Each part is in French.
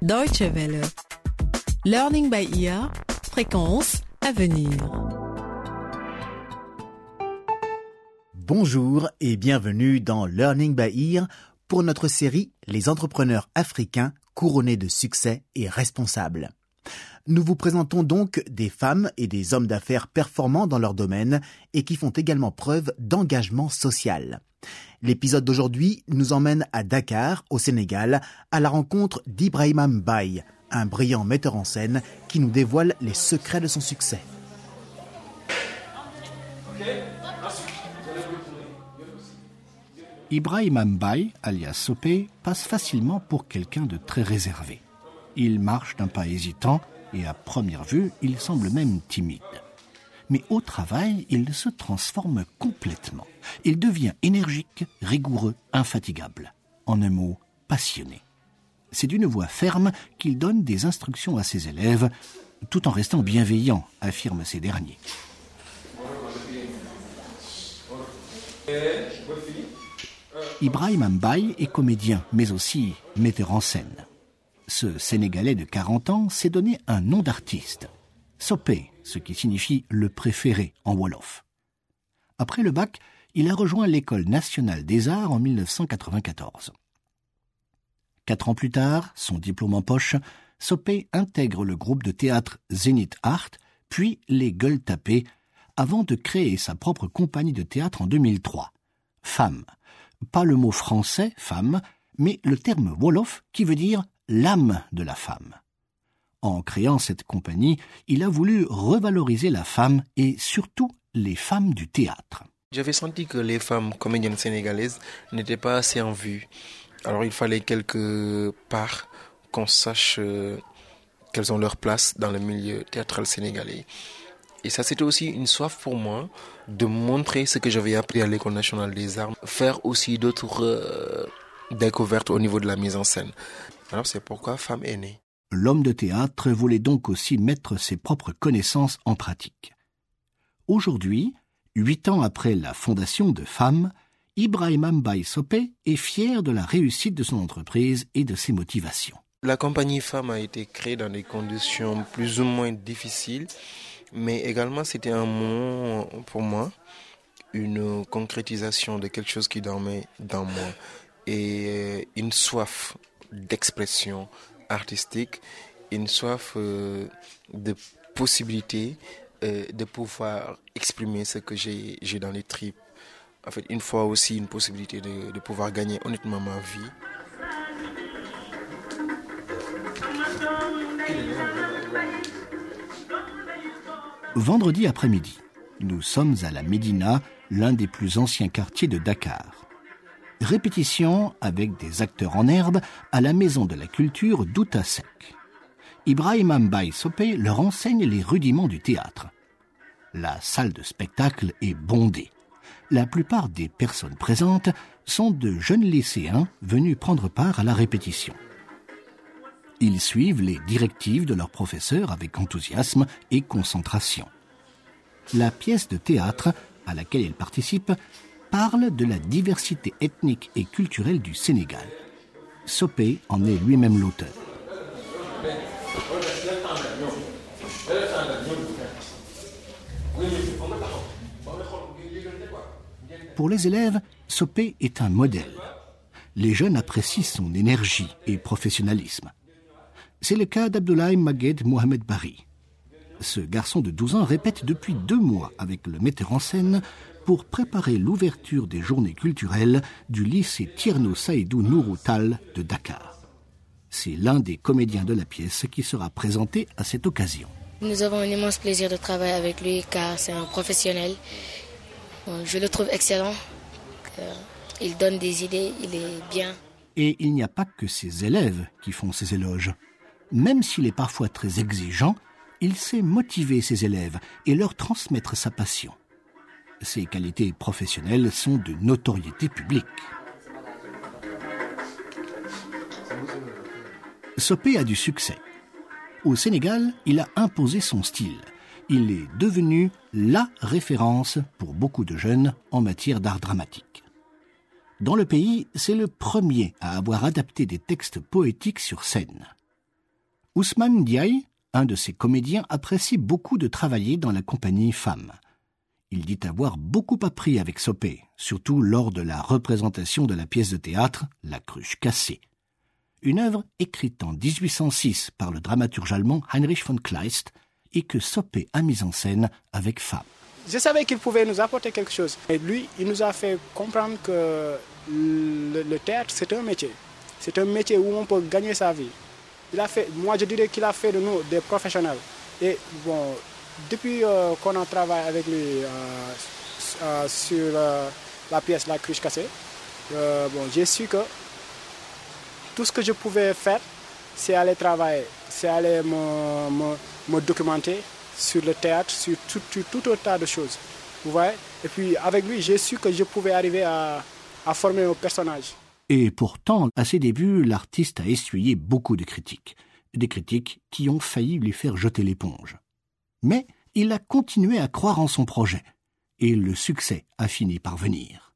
Deutsche Welle. Learning by ear. Fréquence à venir. Bonjour et bienvenue dans Learning by Ear pour notre série Les entrepreneurs africains couronnés de succès et responsables. Nous vous présentons donc des femmes et des hommes d'affaires performants dans leur domaine et qui font également preuve d'engagement social. L'épisode d'aujourd'hui nous emmène à Dakar, au Sénégal, à la rencontre d'Ibrahima Mbaye, un brillant metteur en scène qui nous dévoile les secrets de son succès. Ibrahima Mbaye, alias Sopé, passe facilement pour quelqu'un de très réservé. Il marche d'un pas hésitant et à première vue, il semble même timide mais au travail, il se transforme complètement. Il devient énergique, rigoureux, infatigable. En un mot, passionné. C'est d'une voix ferme qu'il donne des instructions à ses élèves, tout en restant bienveillant, affirment ces derniers. Ibrahim Mbaye est comédien, mais aussi metteur en scène. Ce Sénégalais de 40 ans s'est donné un nom d'artiste. Sopé, ce qui signifie le préféré en Wolof. Après le bac, il a rejoint l'École nationale des arts en 1994. Quatre ans plus tard, son diplôme en poche, Sopé intègre le groupe de théâtre Zenith Art, puis les Gueules Tapées, avant de créer sa propre compagnie de théâtre en 2003. Femme. Pas le mot français, femme, mais le terme Wolof qui veut dire l'âme de la femme. En créant cette compagnie, il a voulu revaloriser la femme et surtout les femmes du théâtre. J'avais senti que les femmes comédiennes sénégalaises n'étaient pas assez en vue. Alors il fallait quelque part qu'on sache euh, qu'elles ont leur place dans le milieu théâtral sénégalais. Et ça, c'était aussi une soif pour moi de montrer ce que j'avais appris à l'École nationale des arts, faire aussi d'autres euh, découvertes au niveau de la mise en scène. Alors c'est pourquoi Femme est née. L'homme de théâtre voulait donc aussi mettre ses propres connaissances en pratique. Aujourd'hui, huit ans après la fondation de Femmes, Ibrahim Mbaye Sopé est fier de la réussite de son entreprise et de ses motivations. La compagnie Femmes a été créée dans des conditions plus ou moins difficiles, mais également c'était un moment pour moi, une concrétisation de quelque chose qui dormait dans moi et une soif d'expression, artistique, une soif euh, de possibilité euh, de pouvoir exprimer ce que j'ai dans les tripes. En fait, une fois aussi une possibilité de, de pouvoir gagner honnêtement ma vie. Vendredi après-midi, nous sommes à la Médina, l'un des plus anciens quartiers de Dakar répétition avec des acteurs en herbe à la Maison de la Culture d'Outasek. Ibrahim Mbaye Sopé leur enseigne les rudiments du théâtre. La salle de spectacle est bondée. La plupart des personnes présentes sont de jeunes lycéens venus prendre part à la répétition. Ils suivent les directives de leur professeur avec enthousiasme et concentration. La pièce de théâtre à laquelle ils participent parle de la diversité ethnique et culturelle du Sénégal. Sopé en est lui-même l'auteur. Pour les élèves, Sopé est un modèle. Les jeunes apprécient son énergie et professionnalisme. C'est le cas d'Abdoulaye Maged Mohamed Bari. Ce garçon de 12 ans répète depuis deux mois avec le metteur en scène pour préparer l'ouverture des journées culturelles du lycée Tierno Saïdou Nouroutal de Dakar. C'est l'un des comédiens de la pièce qui sera présenté à cette occasion. Nous avons un immense plaisir de travailler avec lui car c'est un professionnel. Je le trouve excellent. Euh, il donne des idées, il est bien. Et il n'y a pas que ses élèves qui font ses éloges. Même s'il est parfois très exigeant, il sait motiver ses élèves et leur transmettre sa passion. Ses qualités professionnelles sont de notoriété publique. Sopé a du succès. Au Sénégal, il a imposé son style. Il est devenu la référence pour beaucoup de jeunes en matière d'art dramatique. Dans le pays, c'est le premier à avoir adapté des textes poétiques sur scène. Ousmane Diaye, un de ses comédiens, apprécie beaucoup de travailler dans la compagnie Femme. Il dit avoir beaucoup appris avec Sopé, surtout lors de la représentation de la pièce de théâtre La cruche cassée. Une œuvre écrite en 1806 par le dramaturge allemand Heinrich von Kleist et que Sopé a mise en scène avec Femme. Je savais qu'il pouvait nous apporter quelque chose. Et lui, il nous a fait comprendre que le, le théâtre, c'est un métier. C'est un métier où on peut gagner sa vie. Il a fait, moi, je dirais qu'il a fait de nous des professionnels. Et bon, depuis euh, qu'on a travaillé avec lui euh, euh, sur la pièce La cruche cassée, bon, j'ai su que tout ce que je pouvais faire, c'est aller travailler, c'est aller me, me, me documenter sur le théâtre, sur tout, un tas de choses. Vous voyez? Et puis avec lui, j'ai su que je pouvais arriver à, à former un personnage. Et pourtant, à ses débuts, l'artiste a essuyé beaucoup de critiques. Des critiques qui ont failli lui faire jeter l'éponge. Mais il a continué à croire en son projet. Et le succès a fini par venir.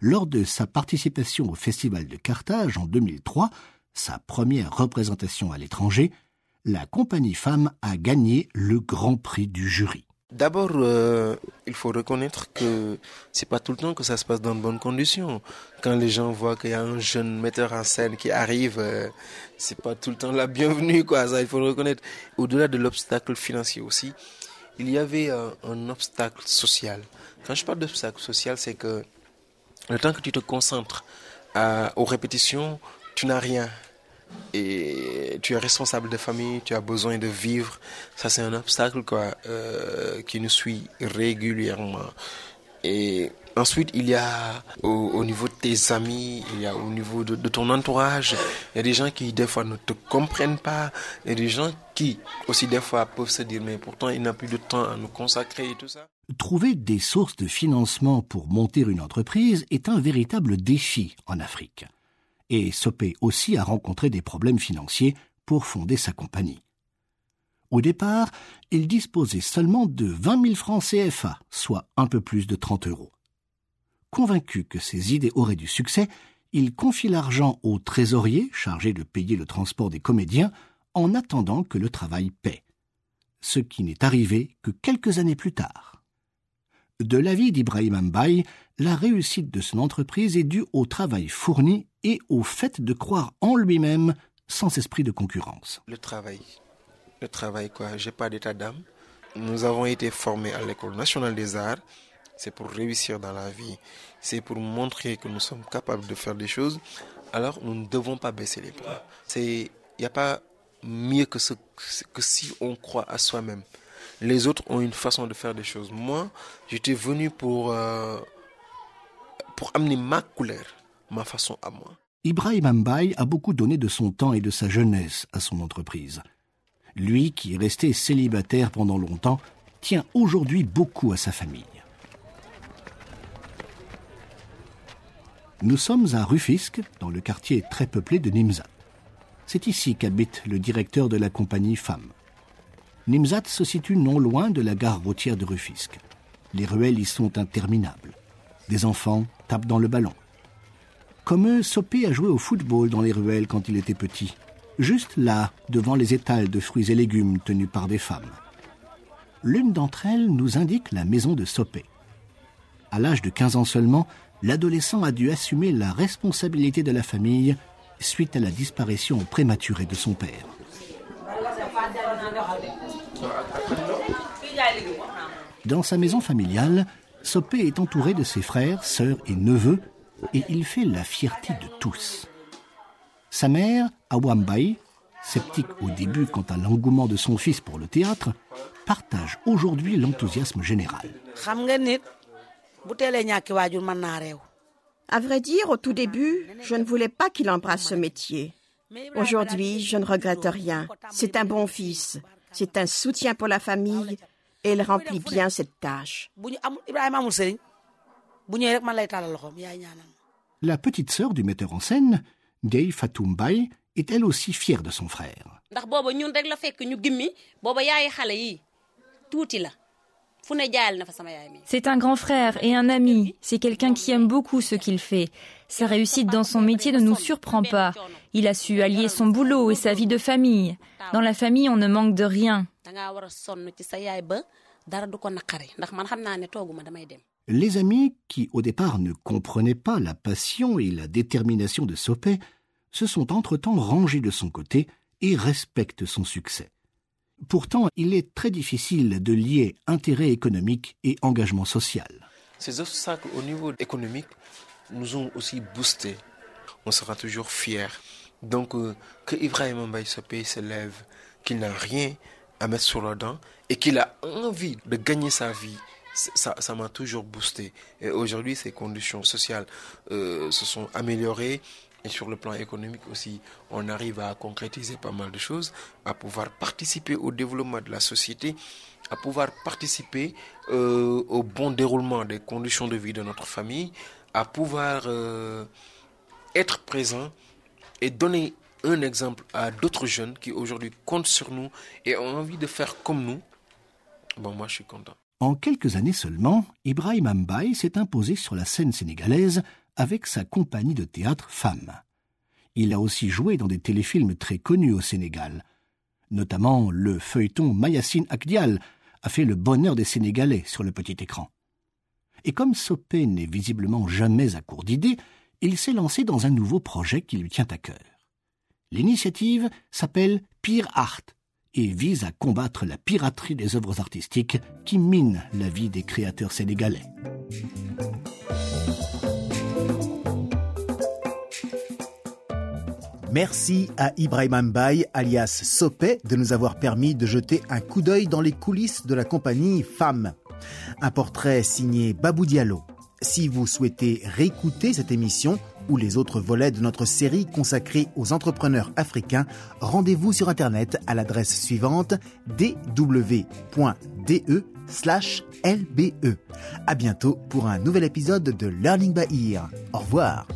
Lors de sa participation au Festival de Carthage en 2003, sa première représentation à l'étranger, la compagnie Femme a gagné le grand prix du jury. D'abord, euh, il faut reconnaître que c'est pas tout le temps que ça se passe dans de bonnes conditions. Quand les gens voient qu'il y a un jeune metteur en scène qui arrive, euh, c'est pas tout le temps la bienvenue, quoi. Ça, il faut reconnaître. Au-delà de l'obstacle financier aussi, il y avait euh, un obstacle social. Quand je parle d'obstacle social, c'est que le temps que tu te concentres à, aux répétitions, tu n'as rien et tu es responsable de famille, tu as besoin de vivre. Ça, c'est un obstacle quoi, euh, qui nous suit régulièrement. Et ensuite, il y a au, au, niveau de tes amis, il y a au niveau de, de, ton entourage, il y a des gens qui des fois ne te comprennent pas, il y a des gens qui aussi des fois peuvent se dire mais pourtant il n'a plus de temps à nous consacrer et tout ça. Trouver des sources de financement pour monter une entreprise est un véritable défi en Afrique et Sopé aussi a rencontré des problèmes financiers pour fonder sa compagnie. Au départ, il disposait seulement de 20 000 francs CFA, soit un peu plus de 30 euros. Convaincu que ses idées auraient du succès, il confie l'argent au trésorier chargé de payer le transport des comédiens en attendant que le travail paie. Ce qui n'est arrivé que quelques années plus tard. De l'avis d'Ibrahim Mbaye, la réussite de son entreprise est due au travail fourni et au fait de croire en lui-même sans esprit de concurrence. Le travail. Le travail, quoi. J'ai pas d'état d'âme. Nous avons été formés à l'École nationale des arts. C'est pour réussir dans la vie. C'est pour montrer que nous sommes capables de faire des choses. Alors, nous ne devons pas baisser les bras. Il n'y a pas mieux que si on croit à soi-même. Les autres ont une façon de faire des choses. Moi, j'étais venu pour, euh, pour amener ma couleur, ma façon à moi. Ibrahim Mbaye a beaucoup donné de son temps et de sa jeunesse à son entreprise. Lui, qui est resté célibataire pendant longtemps, tient aujourd'hui beaucoup à sa famille. Nous sommes à Rufisque, dans le quartier très peuplé de Nimzat. C'est ici qu'habite le directeur de la compagnie Femme. Nimzat se situe non loin de la gare routière de Rufisque. Les ruelles y sont interminables. Des enfants tapent dans le ballon. Comme eux, Sopé a joué au football dans les ruelles quand il était petit. Juste là, devant les étals de fruits et légumes tenus par des femmes. L'une d'entre elles nous indique la maison de Sopé. À l'âge de 15 ans seulement, l'adolescent a dû assumer la responsabilité de la famille suite à la disparition prématurée de son père. Dans sa maison familiale, Sopé est entouré de ses frères, sœurs et neveux, et il fait la fierté de tous. Sa mère, Awambai, sceptique au début quant à l'engouement de son fils pour le théâtre, partage aujourd'hui l'enthousiasme général. À vrai dire, au tout début, je ne voulais pas qu'il embrasse ce métier. Aujourd'hui, je ne regrette rien. C'est un bon fils. C'est un soutien pour la famille et il remplit bien cette tâche. La petite sœur du metteur en scène, Gay Fatoumbaï, est elle aussi fière de son frère. C'est un grand frère et un ami. C'est quelqu'un qui aime beaucoup ce qu'il fait. Sa réussite dans son métier ne nous surprend pas. Il a su allier son boulot et sa vie de famille. Dans la famille, on ne manque de rien. Les amis, qui au départ ne comprenaient pas la passion et la détermination de Sopé, se sont entre-temps rangés de son côté et respectent son succès. Pourtant, il est très difficile de lier intérêt économique et engagement social. Ces obstacles au niveau économique nous ont aussi boosté. On sera toujours fiers. Donc, euh, que Ibrahim Mbaye Sopé se lève, qu'il n'a rien à mettre sur la dent et qu'il a envie de gagner sa vie, ça, m'a toujours boosté. Et aujourd'hui, ces conditions sociales euh, se sont améliorées. Et sur le plan économique aussi, on arrive à concrétiser pas mal de choses, à pouvoir participer au développement de la société, à pouvoir participer euh, au bon déroulement des conditions de vie de notre famille, à pouvoir euh, être présent et donner un exemple à d'autres jeunes qui aujourd'hui comptent sur nous et ont envie de faire comme nous. Bon, moi, je suis content. En quelques années seulement, Ibrahim Ambaye s'est imposé sur la scène sénégalaise avec sa compagnie de théâtre Femmes. Il a aussi joué dans des téléfilms très connus au Sénégal. Notamment le feuilleton Mayassine Akdial a fait le bonheur des Sénégalais sur le petit écran. Et comme Sopé n'est visiblement jamais à court d'idées, il s'est lancé dans un nouveau projet qui lui tient à cœur. L'initiative s'appelle Pire Art et vise à combattre la piraterie des œuvres artistiques qui minent la vie des créateurs sénégalais. Merci à Ibrahim Mbaye, alias Sopé, de nous avoir permis de jeter un coup d'œil dans les coulisses de la compagnie Femmes. Un portrait signé Babou Diallo. Si vous souhaitez réécouter cette émission ou les autres volets de notre série consacrée aux entrepreneurs africains, rendez-vous sur Internet à l'adresse suivante dw.de lbe. À bientôt pour un nouvel épisode de Learning by Ear. Au revoir.